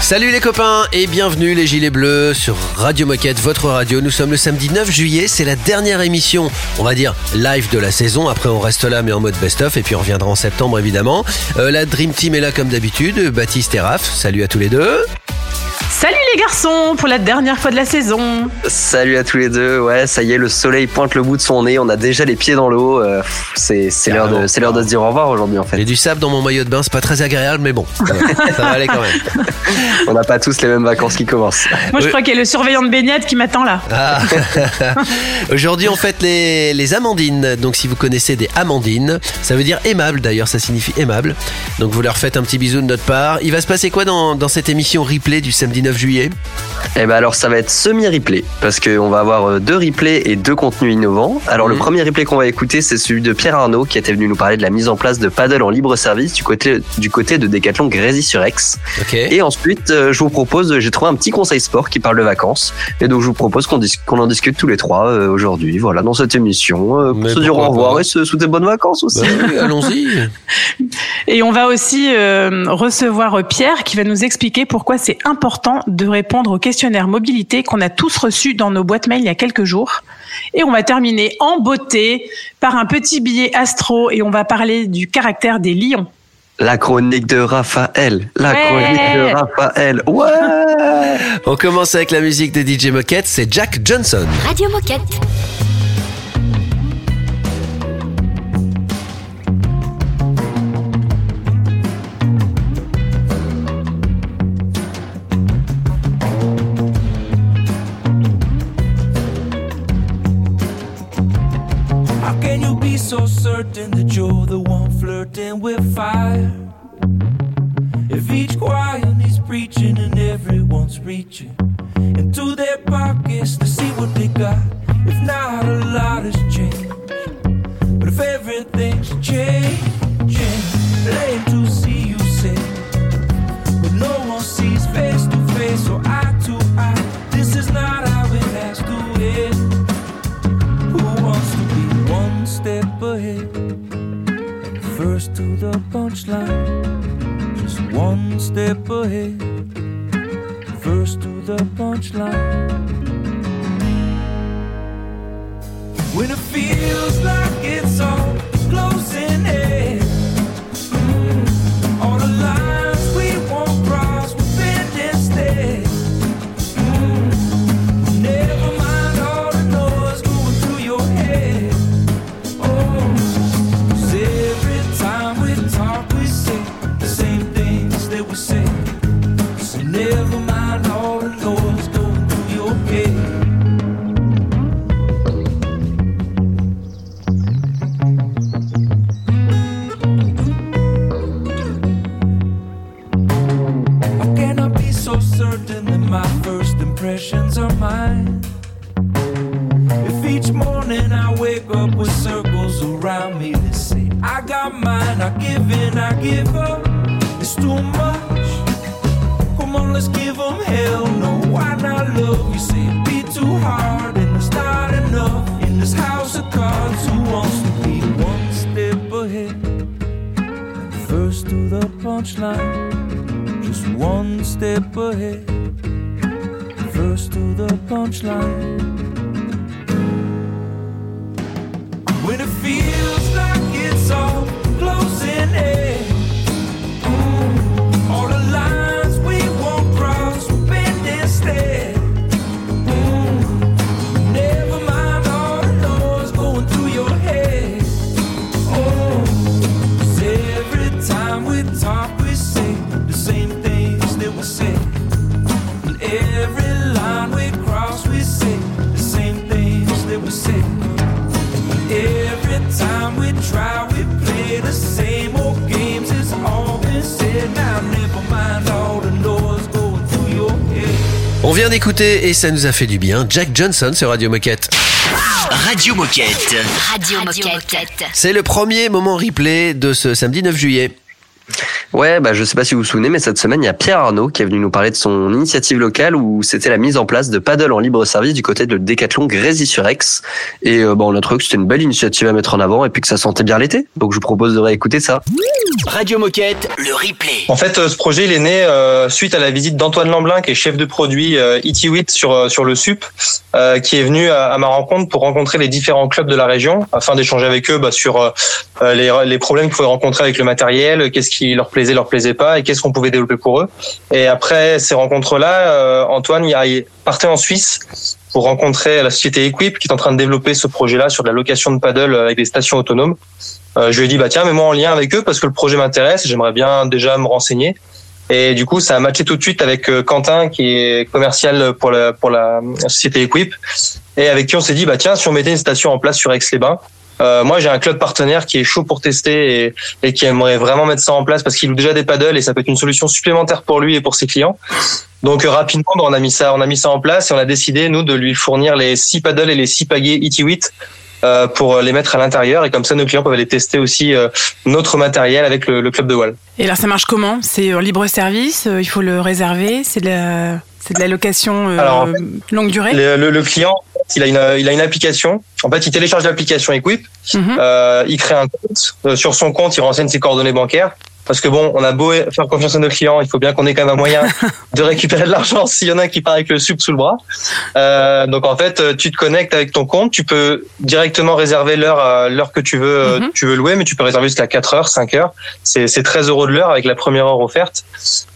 Salut les copains et bienvenue les Gilets Bleus sur Radio Moquette, votre radio. Nous sommes le samedi 9 juillet, c'est la dernière émission, on va dire live de la saison. Après on reste là mais en mode best-of et puis on reviendra en septembre évidemment. Euh, la Dream Team est là comme d'habitude, Baptiste et Raph, salut à tous les deux. Salut les garçons pour la dernière fois de la saison. Salut à tous les deux. Ouais, ça y est, le soleil pointe le bout de son nez. On a déjà les pieds dans l'eau. Euh, c'est c'est l'heure de c'est l'heure de se dire au revoir aujourd'hui en fait. J'ai du sable dans mon maillot de bain, c'est pas très agréable mais bon, ça va aller quand même. On n'a pas tous les mêmes vacances qui commencent. Moi je Oui. crois qu'il y a le surveillant de baignade qui m'attend là. Ah. Aujourd'hui, on fête les, les amandines. Donc, si vous connaissez des amandines, ça veut dire aimable d'ailleurs, ça signifie aimable. Donc, vous leur faites un petit bisou de notre part. Il va se passer quoi dans, dans cette émission replay du samedi 9 juillet Eh ben alors ça va être semi-replay parce qu'on va avoir euh, deux replays et deux contenus innovants. Alors le premier replay qu'on va écouter c'est celui de Pierre Arnaud qui était venu nous parler de la mise en place de paddle en libre service du côté du côté de Decathlon Grésy-sur-Aix. Ok. Et ensuite euh, je vous propose j'ai trouvé un petit conseil sport qui parle de vacances et donc je vous propose qu'on dis- qu'on en discute tous les trois euh, aujourd'hui voilà dans cette émission euh, pour Mais se dire au revoir et se souhaiter bonnes vacances aussi. Bah oui, allons-y. Et on va aussi euh, recevoir Pierre qui va nous expliquer pourquoi c'est important de répondre au questionnaire mobilité qu'on a tous reçu dans nos boîtes mail il y a quelques jours. Et on va terminer en beauté par un petit billet astro et on va parler du caractère des lions. La chronique de Raphaël, la Ouais. chronique de Raphaël. Ouais. On commence avec la musique de DJ Moquette, c'est Jack Johnson. Radio Moquette. With circles around me that say, I got mine, I give in, I give up. It's too much. Come on, let's give them hell. No, why not love? You say it be too hard, and it's not enough. In this house of cards, who wants to be one step ahead? First to the punchline, just one step ahead. First to the punchline. When it feels like it's all closing in. On vient d'écouter et ça nous a fait du bien. Jack Johnson sur Radio Moquette. Radio Moquette. Radio Moquette. C'est le premier moment replay de ce samedi 9 juillet. Ouais, bah je sais pas si vous vous souvenez, mais cette semaine il y a Pierre Arnaud qui est venu nous parler de son initiative locale où c'était la mise en place de paddle en libre service du côté de Décathlon Grésy-sur-Aix. Et euh, bah, on a trouvé que c'était une belle initiative à mettre en avant et puis que ça sentait bien l'été. Donc je vous propose de réécouter ça. Radio Moquette, le replay. En fait, euh, ce projet il est né euh, suite à la visite d'Antoine Lamblin qui est chef de produit euh, IT8 sur euh, sur le SUP, euh, qui est venu à, à ma rencontre pour rencontrer les différents clubs de la région afin d'échanger avec eux bah, sur euh, les, les problèmes qu'ils pouvaient rencontrer avec le matériel, qu'est-ce qui leur plaisait, leur plaisait pas et qu'est-ce qu'on pouvait développer pour eux. Et après ces rencontres-là, euh, Antoine partait en Suisse pour rencontrer la société Equip qui est en train de développer ce projet-là sur de la location de paddle avec des stations autonomes. Euh, je lui ai dit bah tiens mets-moi en lien avec eux parce que le projet m'intéresse, j'aimerais bien déjà me renseigner. Et du coup, ça a matché tout de suite avec euh, Quentin, qui est commercial pour la, pour la société Equip, et avec qui on s'est dit, bah tiens, si on mettait une station en place sur Aix-les-Bains, euh, moi j'ai un club partenaire qui est chaud pour tester et, et qui aimerait vraiment mettre ça en place parce qu'il loue déjà des paddles et ça peut être une solution supplémentaire pour lui et pour ses clients. Donc euh, rapidement, bah, on a mis ça, on a mis ça en place et on a décidé nous de lui fournir les six paddles et les six pagaies ET8 euh, pour les mettre à l'intérieur et comme ça nos clients peuvent aller tester aussi euh, notre matériel avec le, le club de Wall. Et alors ça marche comment? C'est en libre service euh, Il faut le réserver C'est de la, c'est de la location euh, Alors, en fait, longue durée Le, le- le client, il a une, il a une application. En fait, il télécharge l'application Equip, Mhm. euh, il crée un compte. Euh, sur son compte, il renseigne ses coordonnées bancaires. Parce que bon, on a beau faire confiance à nos clients, il faut bien qu'on ait quand même un moyen de récupérer de l'argent s'il y en a qui part avec le sup sous le bras. Euh, donc en fait, euh, tu te connectes avec ton compte, tu peux directement réserver l'heure euh, l'heure que tu veux euh, Mhm. tu veux louer, mais tu peux réserver jusqu'à 4 heures, 5 heures. C'est c'est 13 euros de l'heure avec la première heure offerte.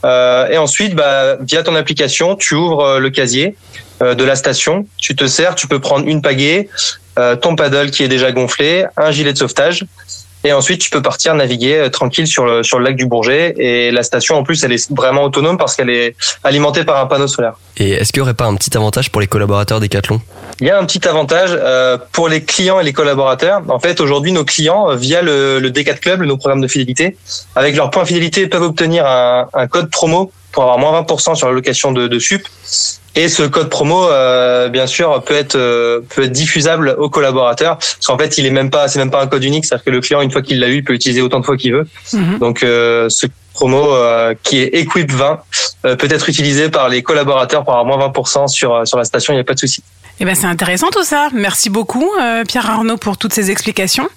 Euh, et ensuite, bah, via ton application, tu ouvres le casier de la station, tu te sers, tu peux prendre une pagaie, ton paddle qui est déjà gonflé, un gilet de sauvetage. Et ensuite, tu peux partir naviguer euh, tranquille sur le, sur le lac du Bourget. Et la station, en plus, elle est vraiment autonome parce qu'elle est alimentée par un panneau solaire. Et est-ce qu'il n'y aurait pas un petit avantage pour les collaborateurs Decathlon? Il y a un petit avantage euh, pour les clients et les collaborateurs. En fait, aujourd'hui, nos clients, euh, via le, le D4 Club, nos programmes de fidélité, avec leur point fidélité, peuvent obtenir un, un code promo pour avoir moins 20% sur la location de, de SUP. Et ce code promo, euh, bien sûr, peut être euh, peut être diffusable aux collaborateurs, parce qu'en fait, il est même pas, c'est même pas un code unique, c'est-à-dire que le client, une fois qu'il l'a eu, il peut utiliser autant de fois qu'il veut. Mhm. Donc, euh, ce promo qui est Equip 20 euh, peut être utilisé par les collaborateurs pour avoir moins 20% sur sur la station. Il n'y a pas de souci. Eh ben c'est intéressant tout ça. Merci beaucoup Pierre Arnaud pour toutes ces explications.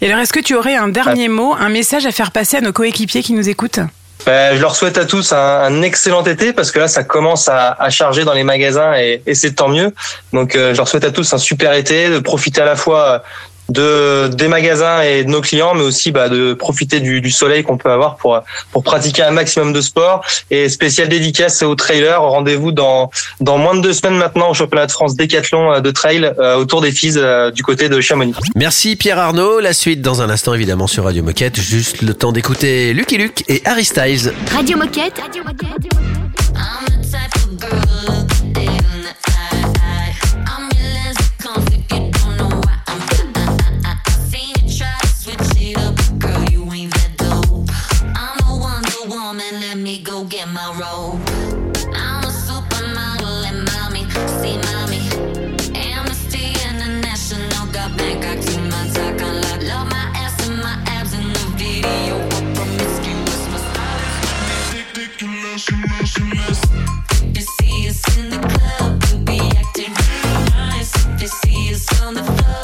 Et alors est-ce que tu aurais un dernier mot, un message à faire passer à nos coéquipiers qui nous écoutent? Ben, je leur souhaite à tous un, un excellent été parce que là, ça commence à, à charger dans les magasins et, et c'est tant mieux. Donc, euh, je leur souhaite à tous un super été, de profiter à la fois de des magasins et de nos clients, mais aussi bah, de profiter du, du soleil qu'on peut avoir pour pour pratiquer un maximum de sport. Et spécial dédicace au trailer. Rendez-vous dans dans moins de deux semaines maintenant au championnat de France décathlon euh, de trail euh, autour des filles euh, du côté de Chamonix. Merci Pierre Arnaud. La suite dans un instant évidemment sur Radio Moquette. Juste le temps d'écouter Lucky Luke et Harry Styles. Radio Moquette. I'm the me go get my robe. I'm a supermodel and mommy, see mommy. Amnesty International got Bangkok to my lock. Love my ass and my abs in the video. Promiscuous, my If you see us in the club, we'll be acting real nice. If you see us on the floor,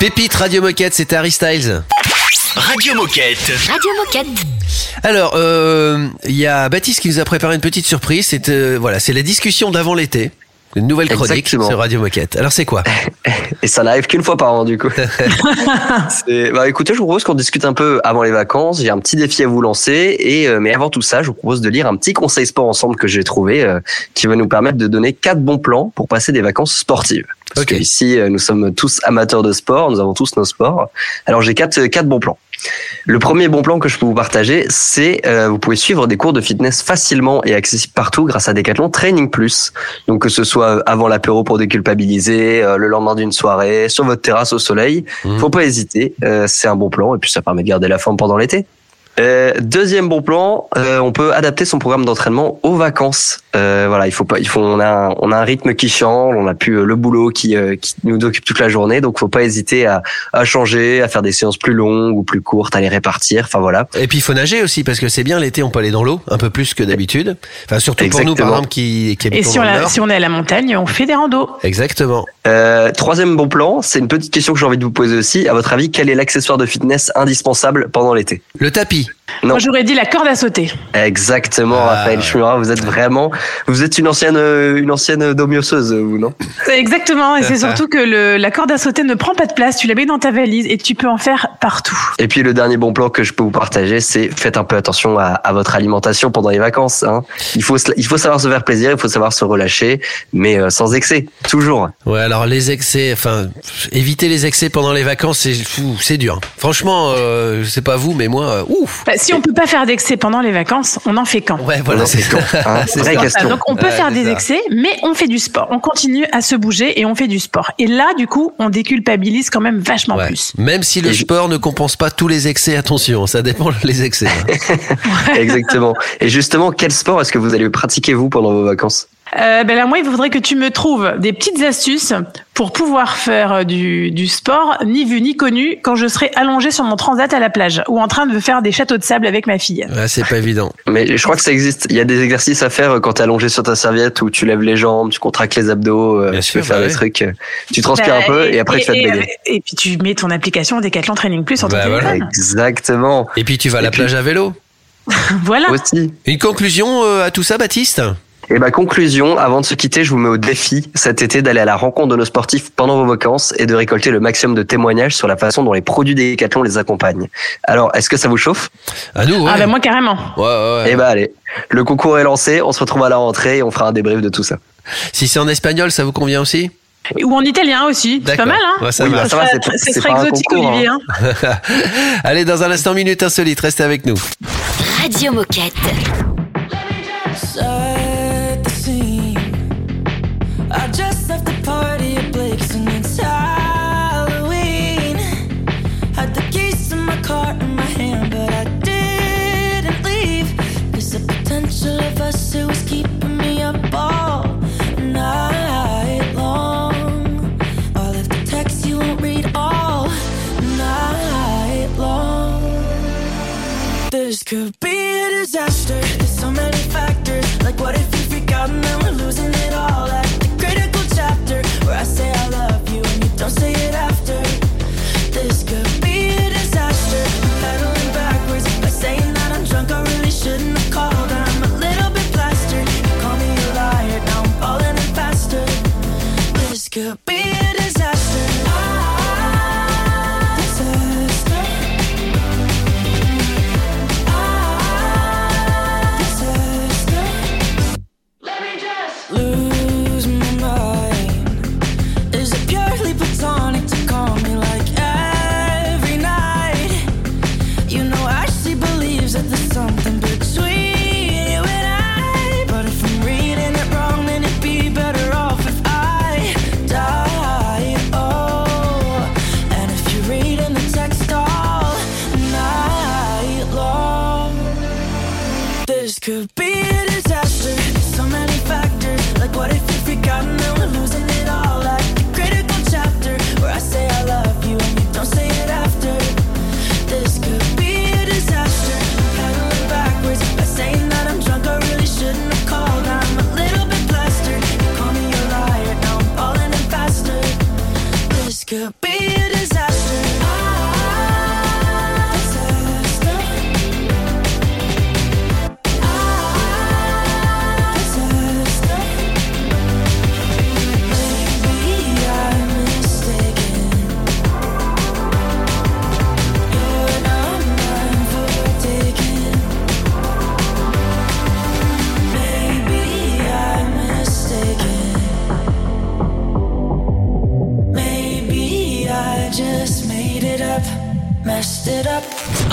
Pépite Radio Moquette, c'était Harry Styles. Radio Moquette. Radio Moquette. Alors, euh, il y a Baptiste qui nous a préparé une petite surprise. C'est euh, voilà, c'est la discussion d'avant l'été. Une nouvelle chronique Exactement. sur Radio Moquette. Alors c'est quoi Et ça n'arrive qu'une fois par an, du coup. Bah, écoutez, je vous propose qu'on discute un peu avant les vacances. J'ai un petit défi à vous lancer. Et, euh, mais avant tout ça, je vous propose de lire un petit conseil sport ensemble que j'ai trouvé, euh, qui va nous permettre de donner quatre bons plans pour passer des vacances sportives. Parce Ok. que ici, euh, nous sommes tous amateurs de sport, nous avons tous nos sports. Alors j'ai quatre, quatre bons plans. Le premier bon plan que je peux vous partager, c'est euh, vous pouvez suivre des cours de fitness facilement et accessibles partout grâce à Decathlon Training Plus. Donc que ce soit avant l'apéro pour déculpabiliser, euh, le lendemain d'une soirée, sur votre terrasse au soleil, Mhm. faut pas hésiter. euh, c'est un bon plan et puis ça permet de garder la forme pendant l'été. Euh, deuxième bon plan, euh, on peut adapter son programme d'entraînement aux vacances. Euh, voilà, il faut pas, il faut, on a, un, on a un rythme qui change, on a plus le boulot qui, euh, qui nous occupe toute la journée, donc faut pas hésiter à, à changer, à faire des séances plus longues ou plus courtes, à les répartir. Enfin voilà. Et puis il faut nager aussi parce que c'est bien l'été, on peut aller dans l'eau un peu plus que d'habitude. Enfin surtout pour nous par Exactement. exemple qui, qui Et si on, a- si on est à la montagne, on fait des randos. Exactement. Euh, troisième bon plan, c'est une petite question que j'ai envie de vous poser aussi. À votre avis, quel est l'accessoire de fitness indispensable pendant l'été? Le tapis. oui. Non. Moi, j'aurais dit la corde à sauter. Exactement, Ah, Raphaël ouais. Schmura, vous êtes domioseuse, vous êtes une ancienne, euh, une ancienne domioseuse, vous, non? C'est Exactement, et c'est surtout que le, la corde à sauter ne prend pas de place, tu la mets dans ta valise et tu peux en faire partout. Et puis le dernier bon plan que je peux vous partager, c'est faites un peu attention à, à votre alimentation pendant les vacances. Hein. Il faut, il faut savoir se faire plaisir, il faut savoir se relâcher, mais euh, sans excès, toujours. Ouais, alors les excès, enfin, éviter les excès pendant les vacances, c'est fou, c'est dur. Franchement, euh, je sais pas vous, mais moi, euh, ouf. Bah, si on peut pas faire d'excès pendant les vacances, on en fait quand? Ouais, voilà, c'est hein c'est Vraie ça. question. Ah, Donc on peut Ouais, faire des ça. excès, mais on fait du sport. On continue à se bouger et on fait du sport. Et là, du coup, on déculpabilise quand même vachement Ouais. plus. Même si le Et je- sport ne compense pas tous les excès, attention, ça dépend les excès. hein. Exactement. Et justement, quel sport est-ce que vous allez pratiquer vous pendant vos vacances? Euh, ben là, moi, il faudrait que tu me trouves des petites astuces pour pouvoir faire euh, du, du sport, ni vu ni connu, quand je serai allongée sur mon transat à la plage ou en train de faire des châteaux de sable avec ma fille. Ouais, c'est pas évident. Mais je crois que ça existe. Il y a des exercices à faire euh, quand t'es allongé sur ta serviette où tu lèves les jambes, tu contractes les abdos, Bien tu sûr, peux faire bah des trucs. Tu transpires un Bah, peu et, après tu vas te et, baigner. et puis tu mets ton application Decathlon Training Plus sur ton Bah, voilà. téléphone. Exactement. Et puis tu vas à Et la puis- plage à vélo. Voilà. Aussi. Une conclusion à tout ça, Baptiste? Et bah conclusion, avant de se quitter, je vous mets au défi cet été d'aller à la rencontre de nos sportifs pendant vos vacances et de récolter le maximum de témoignages sur la façon dont les produits Decathlon les accompagnent. Alors, est-ce que ça vous chauffe? À nous, ouais. Ah ben moi carrément. Ouais, ouais, ouais. Eh bah allez, le concours est lancé, on se retrouve à la rentrée et on fera un débrief de tout ça. Si c'est en espagnol, ça vous convient aussi? Ou en italien aussi. C'est pas mal, hein Ouais, ça Oui, bah, ça va, serait exotique, concours, Olivier. hein. Allez, dans un instant, minute insolite, restez avec nous. Radio Moquette. Like, what if you've freak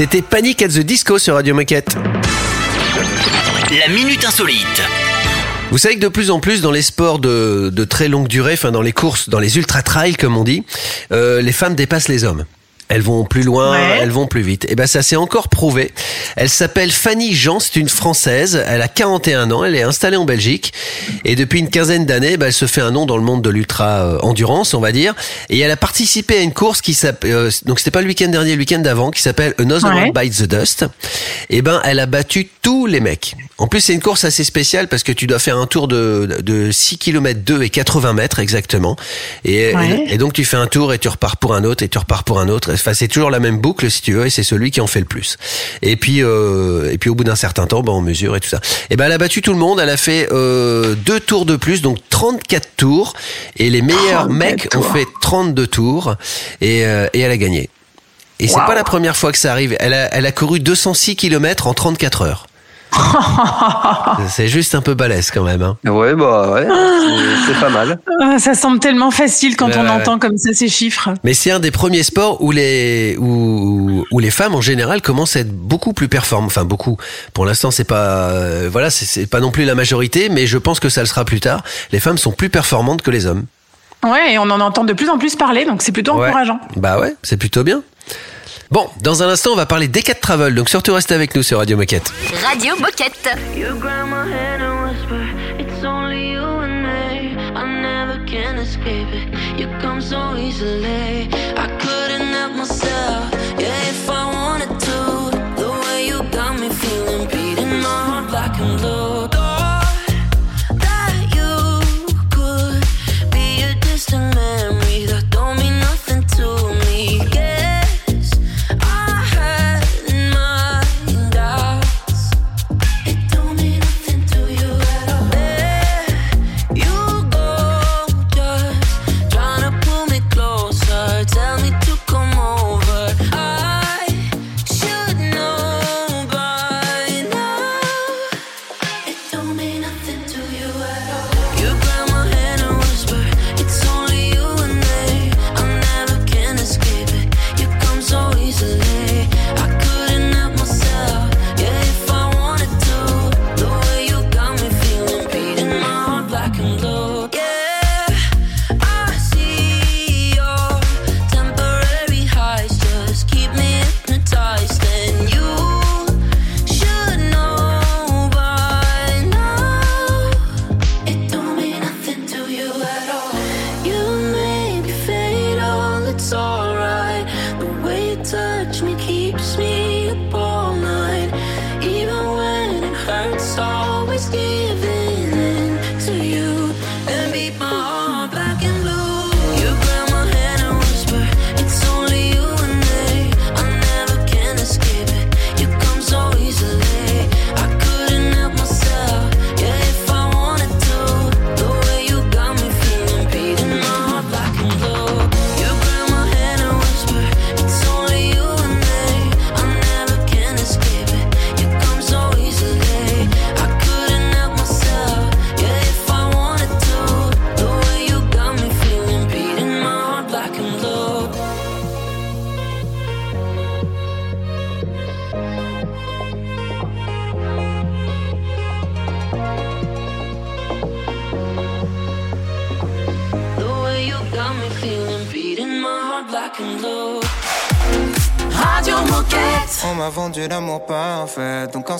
C'était Panic at the Disco sur Radio Moquette. La minute insolite. Vous savez que de plus en plus dans les sports de, de très longue durée, enfin dans les courses, dans les ultra trails comme on dit, euh, les femmes dépassent les hommes. Elles vont plus loin, Ouais. elles vont plus vite. Et ben ça s'est encore prouvé. Elle s'appelle Fanny Jean, c'est une française. Elle a 41 ans, elle est installée en Belgique et depuis une quinzaine d'années, ben, elle se fait un nom dans le monde de l'ultra euh, endurance, on va dire. Et elle a participé à une course qui s'appelle euh, donc c'était pas le week-end dernier, le week-end d'avant, qui s'appelle Another Ouais. One Bites the Dust. Et ben elle a battu tous les mecs. En plus c'est une course assez spéciale parce que tu dois faire un tour de, de 6 km 2 et 80 mètres exactement. Et, Ouais. et, et donc tu fais un tour et tu repars pour un autre et tu repars pour un autre. Enfin c'est toujours la même boucle si tu veux et c'est celui qui en fait le plus. Et puis euh, et puis au bout d'un certain temps, ben on mesure et tout ça. Et ben elle a battu tout le monde. Elle a fait euh, deux tours de plus, donc 34 tours. Et les meilleurs 34 mecs ont fait 32 tours et, euh, et elle a gagné. Et c'est Waouh. pas la première fois que ça arrive. Elle a, elle a couru 206 km en 34 heures. c'est juste un peu balèze quand même. Hein. Ouais, bah ouais, c'est- pas mal. Ah, Ça semble tellement facile quand Ouais, on ouais, entend comme ça ces chiffres. Mais c'est un des premiers sports où les où, où les femmes en général commencent à être beaucoup plus performantes. Enfin beaucoup. Pour l'instant, c'est pas euh, voilà, c'est- c'est pas non plus la majorité, mais je pense que ça le sera plus tard. Les femmes sont plus performantes que les hommes. Ouais, et on en entend de plus en plus parler, donc c'est plutôt Ouais. encourageant. Bah ouais, c'est plutôt bien. Bon, dans un instant, on va parler d'Ecat Travel, donc surtout restez avec nous sur Radio Moquette. Radio Moquette. You grab my hand and whisper,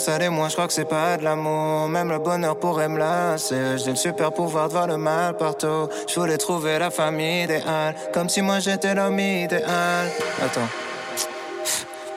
ça l'est, moi je crois que c'est pas de l'amour. Même le bonheur pourrait me lasser. J'ai le super pouvoir de voir le mal partout. Je voulais trouver la famille idéale. Comme si moi j'étais l'homme idéal. Attends.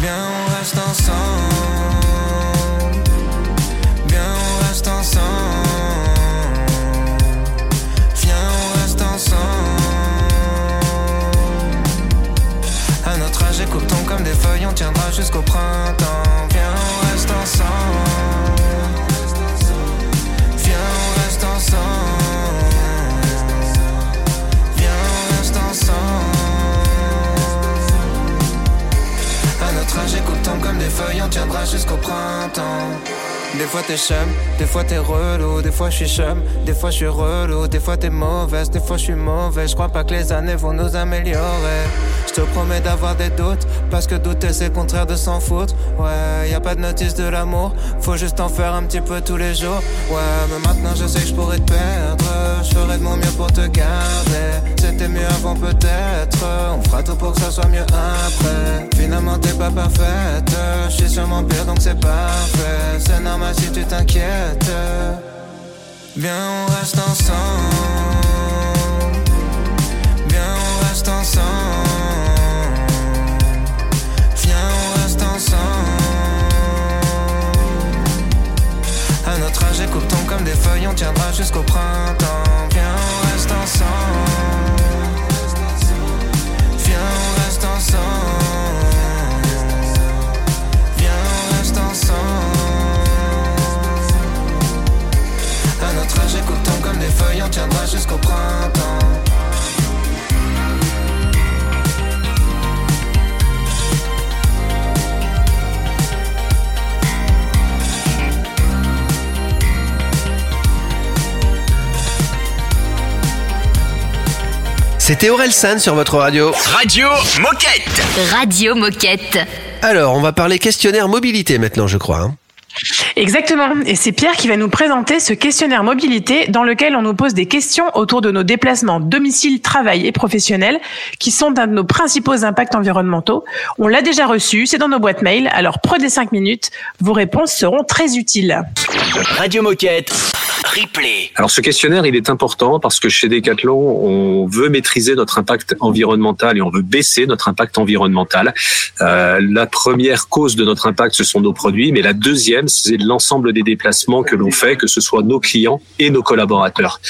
Viens, on reste ensemble. Viens, on reste ensemble. Viens, on reste ensemble. À notre âge, écoutons comme des feuilles, on tiendra jusqu'au printemps. Des feuilles, on tiendra jusqu'au printemps. Des fois t'es chum, des fois t'es relou, des fois je suis chum, des fois je suis relou, des fois t'es mauvaise, des fois je suis mauvais. Je crois pas que les années vont nous améliorer. Je te promets d'avoir des doutes, parce que douter c'est contraire de s'en foutre. Ouais, y a pas de notice de l'amour, faut juste en faire un petit peu tous les jours. Ouais, mais maintenant je sais que je pourrais te perdre, je ferai de mon mieux pour te garder. C'était mieux avant peut-être, on fera tout pour que ça soit mieux après. Finalement t'es pas parfaite, je suis sûrement pire donc c'est parfait. C'est normal si tu t'inquiètes. Viens, on reste ensemble. Viens, on reste ensemble. À notre âge, écoutons comme des feuilles, on tiendra jusqu'au printemps. Viens, on reste ensemble. Viens, on reste ensemble. Viens, on reste ensemble. À notre âge, écoutons comme des feuilles, on tiendra jusqu'au printemps. C'était Aurel San sur votre radio. Radio Moquette. Radio Moquette. Alors, on va parler questionnaire mobilité maintenant, je crois. hein. Exactement. Et c'est Pierre qui va nous présenter ce questionnaire mobilité dans lequel on nous pose des questions autour de nos déplacements domicile, travail et professionnel qui sont un de nos principaux impacts environnementaux. On l'a déjà reçu, c'est dans nos boîtes mail. Alors prenez 5 minutes. Vos réponses seront très utiles. Radio Moquette. Alors ce questionnaire, il est important parce que chez Decathlon, on veut maîtriser notre impact environnemental et on veut baisser notre impact environnemental. Euh, la première cause de notre impact, ce sont nos produits, mais la deuxième, c'est l'ensemble des déplacements que l'on fait, que ce soit nos clients et nos collaborateurs.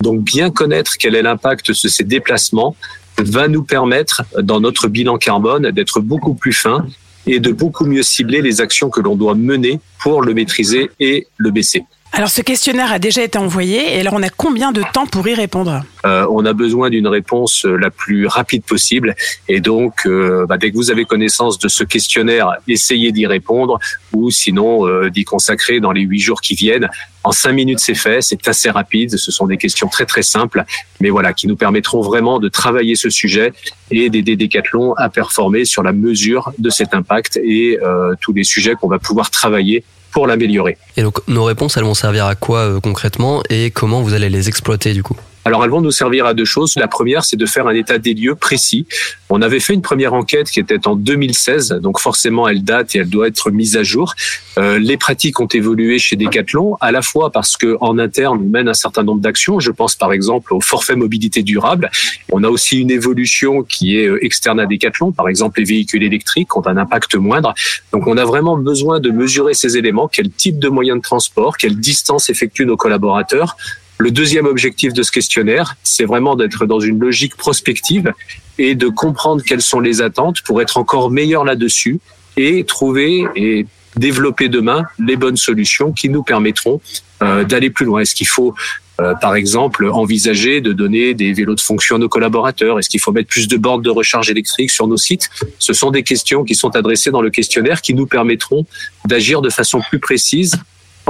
Donc bien connaître quel est l'impact de ces déplacements va nous permettre, dans notre bilan carbone, d'être beaucoup plus fin et de beaucoup mieux cibler les actions que l'on doit mener pour le maîtriser et le baisser. Alors ce questionnaire a déjà été envoyé et alors on a combien de temps pour y répondre? Euh, on a besoin d'une réponse euh, la plus rapide possible. Et donc, euh, bah, dès que vous avez connaissance de ce questionnaire, essayez d'y répondre ou sinon euh, d'y consacrer dans les huit jours qui viennent. En cinq minutes, c'est fait. C'est assez rapide. Ce sont des questions très très simples, mais voilà, qui nous permettront vraiment de travailler ce sujet et d'aider Decathlon à performer sur la mesure de cet impact et euh, tous les sujets qu'on va pouvoir travailler pour l'améliorer. Et donc, nos réponses, elles vont servir à quoi euh, concrètement? Et comment vous allez les exploiter du coup? Alors elles vont nous servir à deux choses. La première, c'est de faire un état des lieux précis. On avait fait une première enquête qui était en 2016, donc forcément elle date et elle doit être mise à jour. Euh, les pratiques ont évolué chez Decathlon, à la fois parce que en interne on mène un certain nombre d'actions. Je pense par exemple au forfait mobilité durable. On a aussi une évolution qui est euh, externe à Decathlon. Par exemple, les véhicules électriques ont un impact moindre. Donc on a vraiment besoin de mesurer ces éléments. Quel type de moyen de transport, quelle distance effectuent nos collaborateurs le deuxième objectif de ce questionnaire, c'est vraiment d'être dans une logique prospective et de comprendre quelles sont les attentes pour être encore meilleur là-dessus et trouver et développer demain les bonnes solutions qui nous permettront euh, d'aller plus loin. Est-ce qu'il faut euh, par exemple, envisager de donner des vélos de fonction à nos collaborateurs? Est-ce qu'il faut mettre plus de bornes de recharge électrique sur nos sites? Ce sont des questions qui sont adressées dans le questionnaire qui nous permettront d'agir de façon plus précise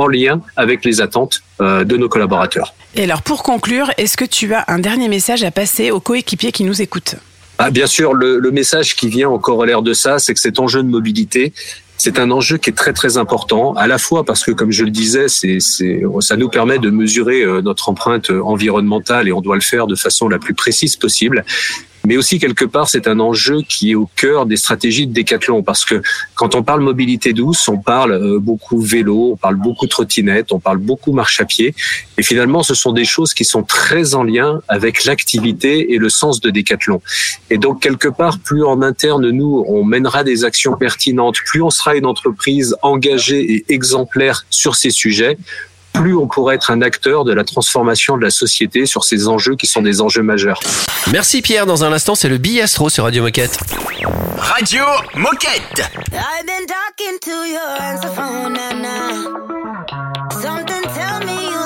en lien avec les attentes euh, de nos collaborateurs. Et alors, pour conclure, est-ce que tu as un dernier message à passer aux coéquipiers qui nous écoutent? Ah, bien sûr, le, le message qui vient en corollaire de ça, c'est que cet enjeu de mobilité, c'est un enjeu qui est très très important, à la fois parce que, comme je le disais, c'est, ça nous permet de mesurer euh, notre empreinte environnementale et on doit le faire de façon la plus précise possible. Mais aussi quelque part, c'est un enjeu qui est au cœur des stratégies de Decathlon parce que quand on parle mobilité douce, on parle euh, beaucoup vélo, on parle beaucoup trottinette, on parle beaucoup marche à pied. Et finalement, ce sont des choses qui sont très en lien avec l'activité et le sens de Decathlon. Et donc quelque part, plus en interne nous on mènera des actions pertinentes, plus on sera une entreprise engagée et exemplaire sur ces sujets, plus on pourra être un acteur de la transformation de la société sur ces enjeux qui sont des enjeux majeurs. Merci Pierre, dans un instant c'est le Biastro sur Radio Moquette. Radio Moquette. I've been talking to your answer phone now, now. Something tell me you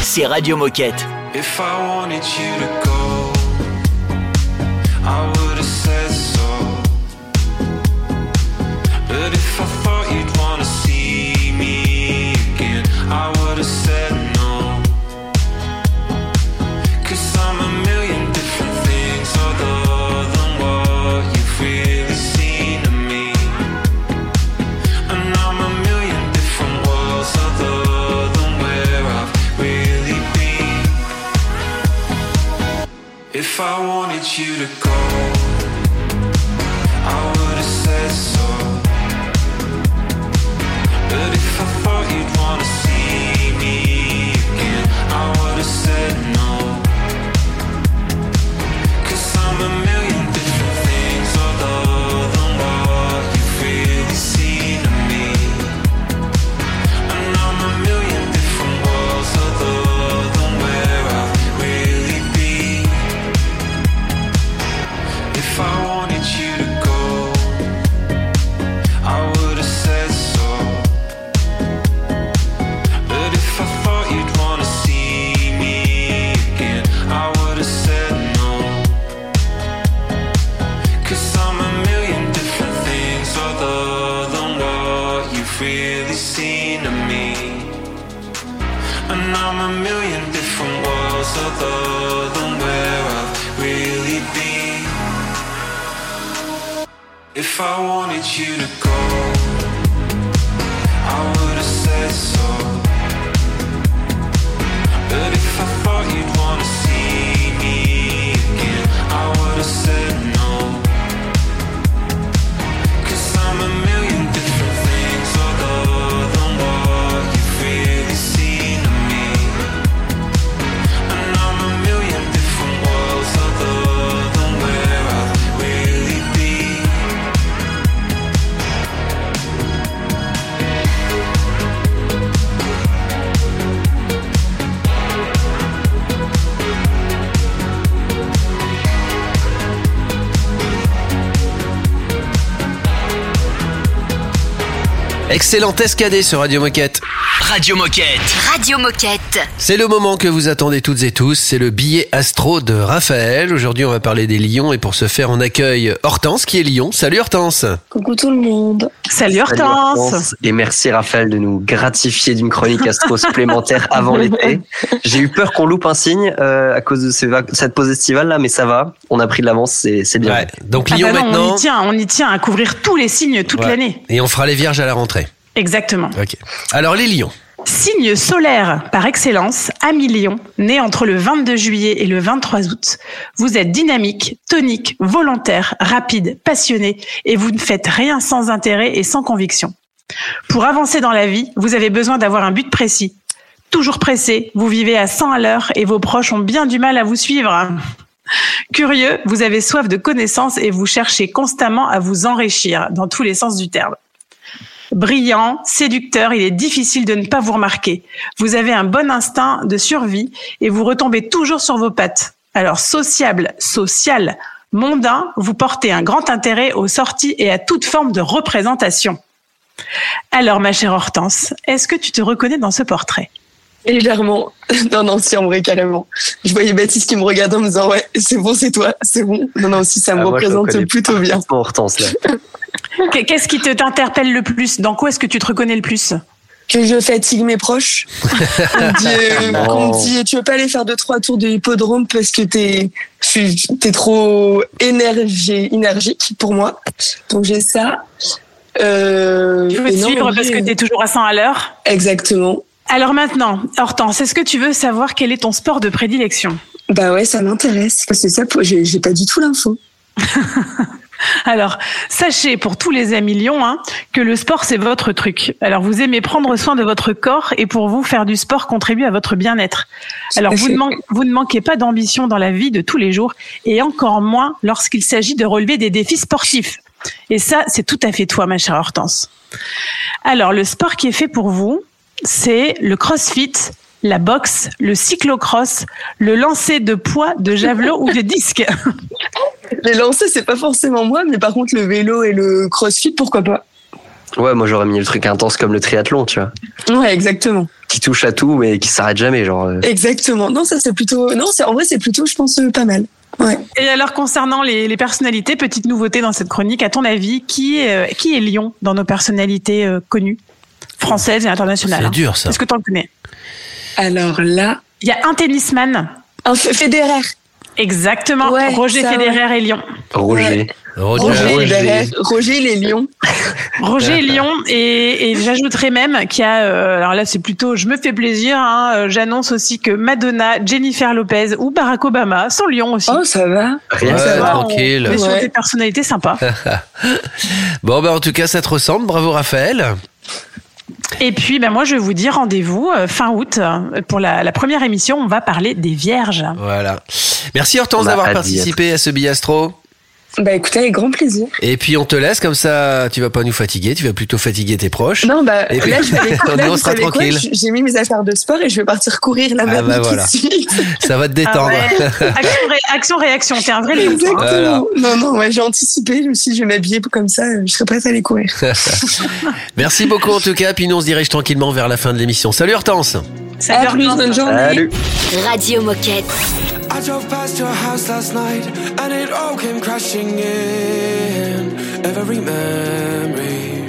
c'est Radio Moquette. Excellent escadé sur Radio Moquette. Radio Moquette. Radio Moquette. C'est le moment que vous attendez toutes et tous, c'est le billet astro de Raphaël. Aujourd'hui, on va parler des lions et pour ce faire, on accueille Hortense qui est lion. Salut Hortense. Coucou tout le monde. Salut Salut, Hortense. Et merci Raphaël de nous gratifier d'une chronique astro supplémentaire avant l'été. J'ai eu peur qu'on loupe un signe euh, à cause de ces cette pause estivale là, mais ça va. On a pris de l'avance, c'est c'est bien. Donc Ah lion bah non, maintenant. on y tient, on y tient à couvrir tous les signes toute Ouais. l'année. Et on fera les vierges à la rentrée. Exactement. Ok. Alors les lions. Signe solaire par excellence, ami Lion, né entre le 22 juillet et le 23 août. Vous êtes dynamique, tonique, volontaire, rapide, passionné et vous ne faites rien sans intérêt et sans conviction. Pour avancer dans la vie, vous avez besoin d'avoir un but précis. Toujours pressé, vous vivez à 100 à l'heure et vos proches ont bien du mal à vous suivre. Curieux, vous avez soif de connaissances et vous cherchez constamment à vous enrichir dans tous les sens du terme. Brillant, séducteur, il est difficile de ne pas vous remarquer. Vous avez un bon instinct de survie et vous retombez toujours sur vos pattes. Alors sociable, social, mondain, vous portez un grand intérêt aux sorties et à toute forme de représentation. Alors ma chère Hortense, est-ce que tu te reconnais dans ce portrait? Légèrement. Non, non, si, en vrai, carrément. Je voyais Baptiste qui me regardait en me disant, ouais, c'est bon, c'est toi, c'est bon. Non, non, si, ça me Ah, je le représente plutôt bien. Hortense là. Qu- Qu'est-ce qui te t'interpelle le plus? Dans quoi est-ce que tu te reconnais le plus? Que je fatigue mes proches. On me dit, euh, me dit, tu veux pas aller faire deux, trois tours de hippodrome parce que t'es, je- t'es trop énergie, énergique pour moi. Donc j'ai ça. Euh, Tu veux te non, suivre parce que tu es toujours à 100 à l'heure? Exactement. Alors maintenant, Hortense, est-ce que tu veux savoir quel est ton sport de prédilection? Bah ouais, ça m'intéresse. Parce que ça, j'ai pas du tout l'info. Alors, sachez pour tous les amis lions hein, que le sport, c'est votre truc. Alors, vous aimez prendre soin de votre corps et pour vous, faire du sport contribue à votre bien-être. Alors, vous ne, man- vous ne manquez pas d'ambition dans la vie de tous les jours et encore moins lorsqu'il s'agit de relever des défis sportifs. Et ça, c'est tout à fait toi, ma chère Hortense. Alors, le sport qui est fait pour vous, c'est le crossfit, la boxe, le cyclocross, le lancer de poids, de javelot ou de disque. Les lancers, c'est pas forcément moi, mais par contre, le vélo et le crossfit, pourquoi pas? Ouais, moi j'aurais mis le truc intense comme le triathlon, tu vois. Ouais, exactement. Qui touche à tout, mais qui s'arrête jamais, genre. euh. Exactement. Non, ça c'est plutôt. Non, c'est en vrai c'est plutôt, je pense, euh, pas mal. Ouais. Et alors concernant les, les personnalités, petite nouveauté dans cette chronique, à ton avis, qui est, euh, qui est Lyon dans nos personnalités euh, connues, françaises et internationales C'est hein dur, ça. Est-ce que tu en connais Alors là, Il y a un tennisman. un Federer. Exactement. Ouais, Roger ça, Federer et Lyon. Roger. Roger. Roger, Federer. Roger les lions. Roger Lyon et, et j'ajouterais même qu'il y a euh, alors là c'est plutôt je me fais plaisir hein, euh, j'annonce aussi que Madonna, Jennifer Lopez ou Barack Obama sont Lyon aussi. Oh, ça va. Rien Ouais, ça. On- tranquille. On est sur des personnalités sympas. Bon, bah, en tout cas, ça te ressemble. Bravo, Raphaël. Et puis ben moi je vais vous dire rendez-vous euh, fin août euh, pour la, la première émission on va parler des vierges. Voilà. Merci Hortense d'avoir participé à ce billastro. Bah écoutez, avec grand plaisir. Et puis on te laisse comme ça, tu vas pas nous fatiguer, tu vas plutôt fatiguer tes proches. Non, bah Et puis- là, je vais aller courir. Nous, on sera tranquille. J'ai mis mes affaires de sport et je vais partir courir là Ah bah tout voilà. de suite. Ça va te détendre. Ah ouais. action, ré- action réaction t'es un vrai toi, hein. Exactement. Non, non, ouais, j'ai anticipé. Je me suis dit, je vais m'habiller comme ça, je serai prête à aller courir. Merci beaucoup en tout cas, puis nous on se dirige tranquillement vers la fin de l'émission. Salut Hortense Salut, à plus, bonne journée. Salut. Radio Moquette. I drove past your house last night and it all came crashing in. Every memory.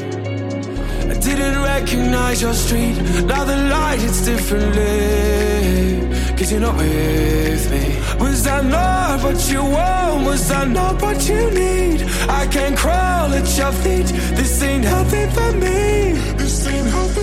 I didn't recognize your street. Now the light hits differently. Cause you're not with me. Was I not what you want? Was I not what you need? I can crawl at your feet. This ain't healthy for me. This ain't healthy for me.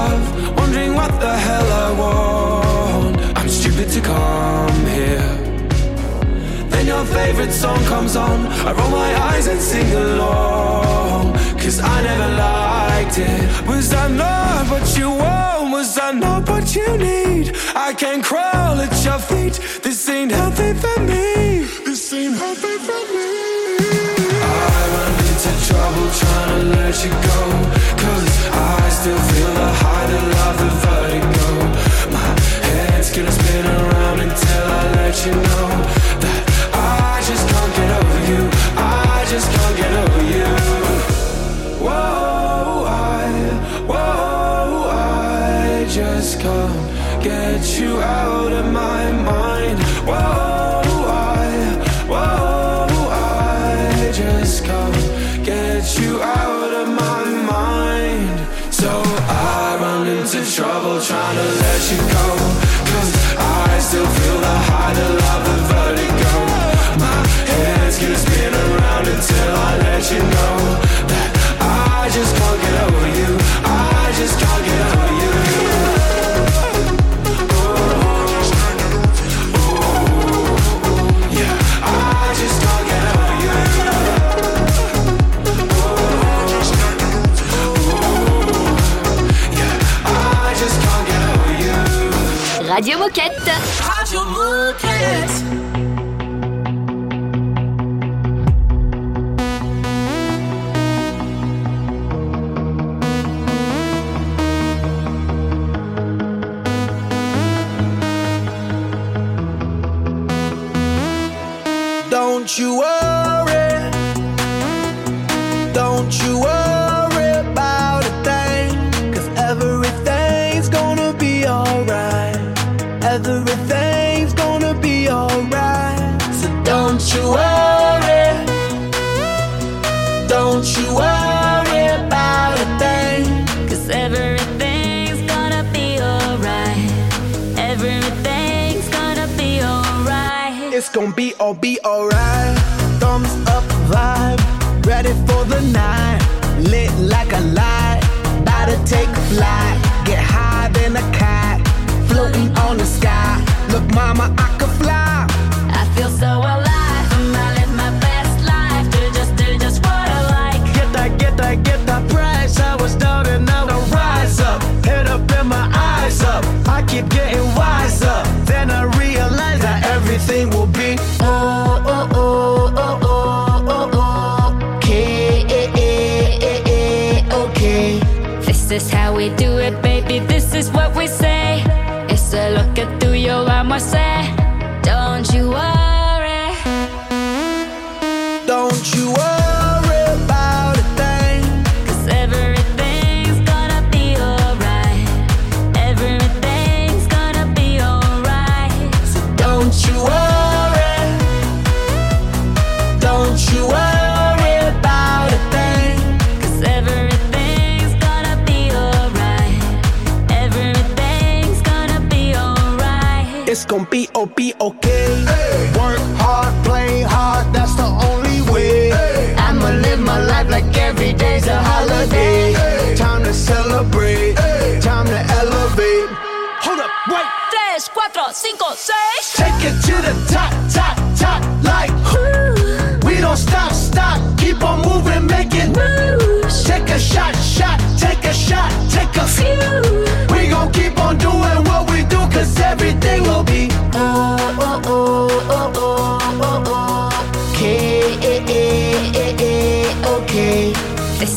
love, wondering what the hell I want. I'm stupid to come here. Then your favorite song comes on. I roll my eyes and sing along. Cause I never liked it. Was I not what you want? Was I not what you need? I can crawl at your feet. This ain't healthy for me. This ain't healthy for me. I run into trouble trying to let you go. Still feel the high, the love, the vertigo. My head's gonna spin around until I let you know that I just can't get over you. I just can't get over you. Whoa, I, whoa, I just can't get you out of my mind. Whoa, I, whoa, I just can't get you trouble trying to let you go. Cause I still getting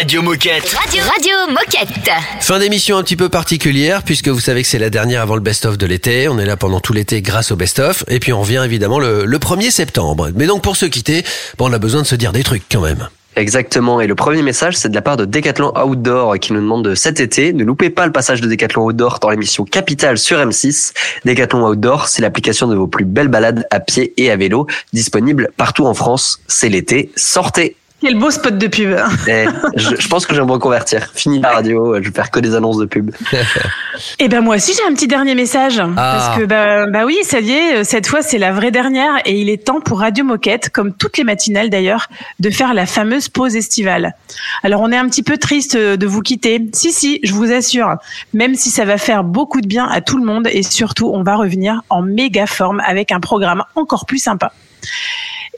Radio Moquette. Radio, Radio Moquette. Fin d'émission un petit peu particulière puisque vous savez que c'est la dernière avant le best-of de l'été. On est là pendant tout l'été grâce au best-of et puis on revient évidemment le, le 1er septembre. Mais donc pour se quitter, bon, on a besoin de se dire des trucs quand même. Exactement. Et le premier message, c'est de la part de Decathlon Outdoor qui nous demande de cet été, ne loupez pas le passage de Decathlon Outdoor dans l'émission Capitale sur M6. Decathlon Outdoor, c'est l'application de vos plus belles balades à pied et à vélo, disponible partout en France. C'est l'été. Sortez. Quel beau spot de pub. Eh, je, je pense que je vais me reconvertir. Fini la radio, je vais faire que des annonces de pub. Et ben moi aussi j'ai un petit dernier message Ah. parce que bah, bah oui ça y est cette fois c'est la vraie dernière et il est temps pour Radio Moquette comme toutes les matinales d'ailleurs de faire la fameuse pause estivale. Alors on est un petit peu triste de vous quitter. Si si je vous assure même si ça va faire beaucoup de bien à tout le monde et surtout on va revenir en méga forme avec un programme encore plus sympa.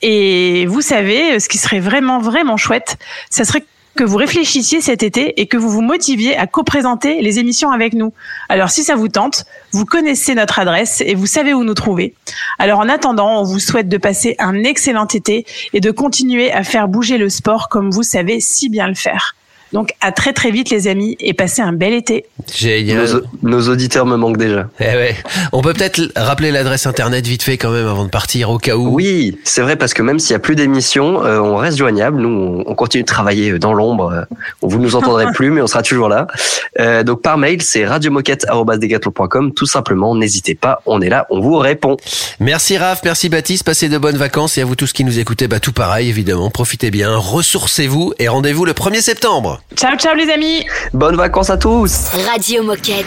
Et vous savez, ce qui serait vraiment, vraiment chouette, ça serait que vous réfléchissiez cet été et que vous vous motiviez à co-présenter les émissions avec nous. Alors si ça vous tente, vous connaissez notre adresse et vous savez où nous trouver. Alors en attendant, on vous souhaite de passer un excellent été et de continuer à faire bouger le sport comme vous savez si bien le faire. Donc à très très vite les amis et passez un bel été. Génial. Nos, nos auditeurs me manquent déjà. Eh ouais. On peut peut-être rappeler l'adresse internet vite fait quand même avant de partir au cas où. Oui, c'est vrai parce que même s'il y a plus d'émissions, euh, on reste joignable. Nous, on, on continue de travailler dans l'ombre. Euh, vous nous entendrez plus, mais on sera toujours là. Euh, donc par mail, c'est radiomoquette@decathlon.com. Tout simplement, n'hésitez pas. On est là, on vous répond. Merci Raph, merci Baptiste, passez de bonnes vacances et à vous tous qui nous écoutez, bah tout pareil évidemment, profitez bien, ressourcez-vous et rendez-vous le 1er septembre. Ciao ciao les amis. Bonnes vacances à tous. Radio Moquette.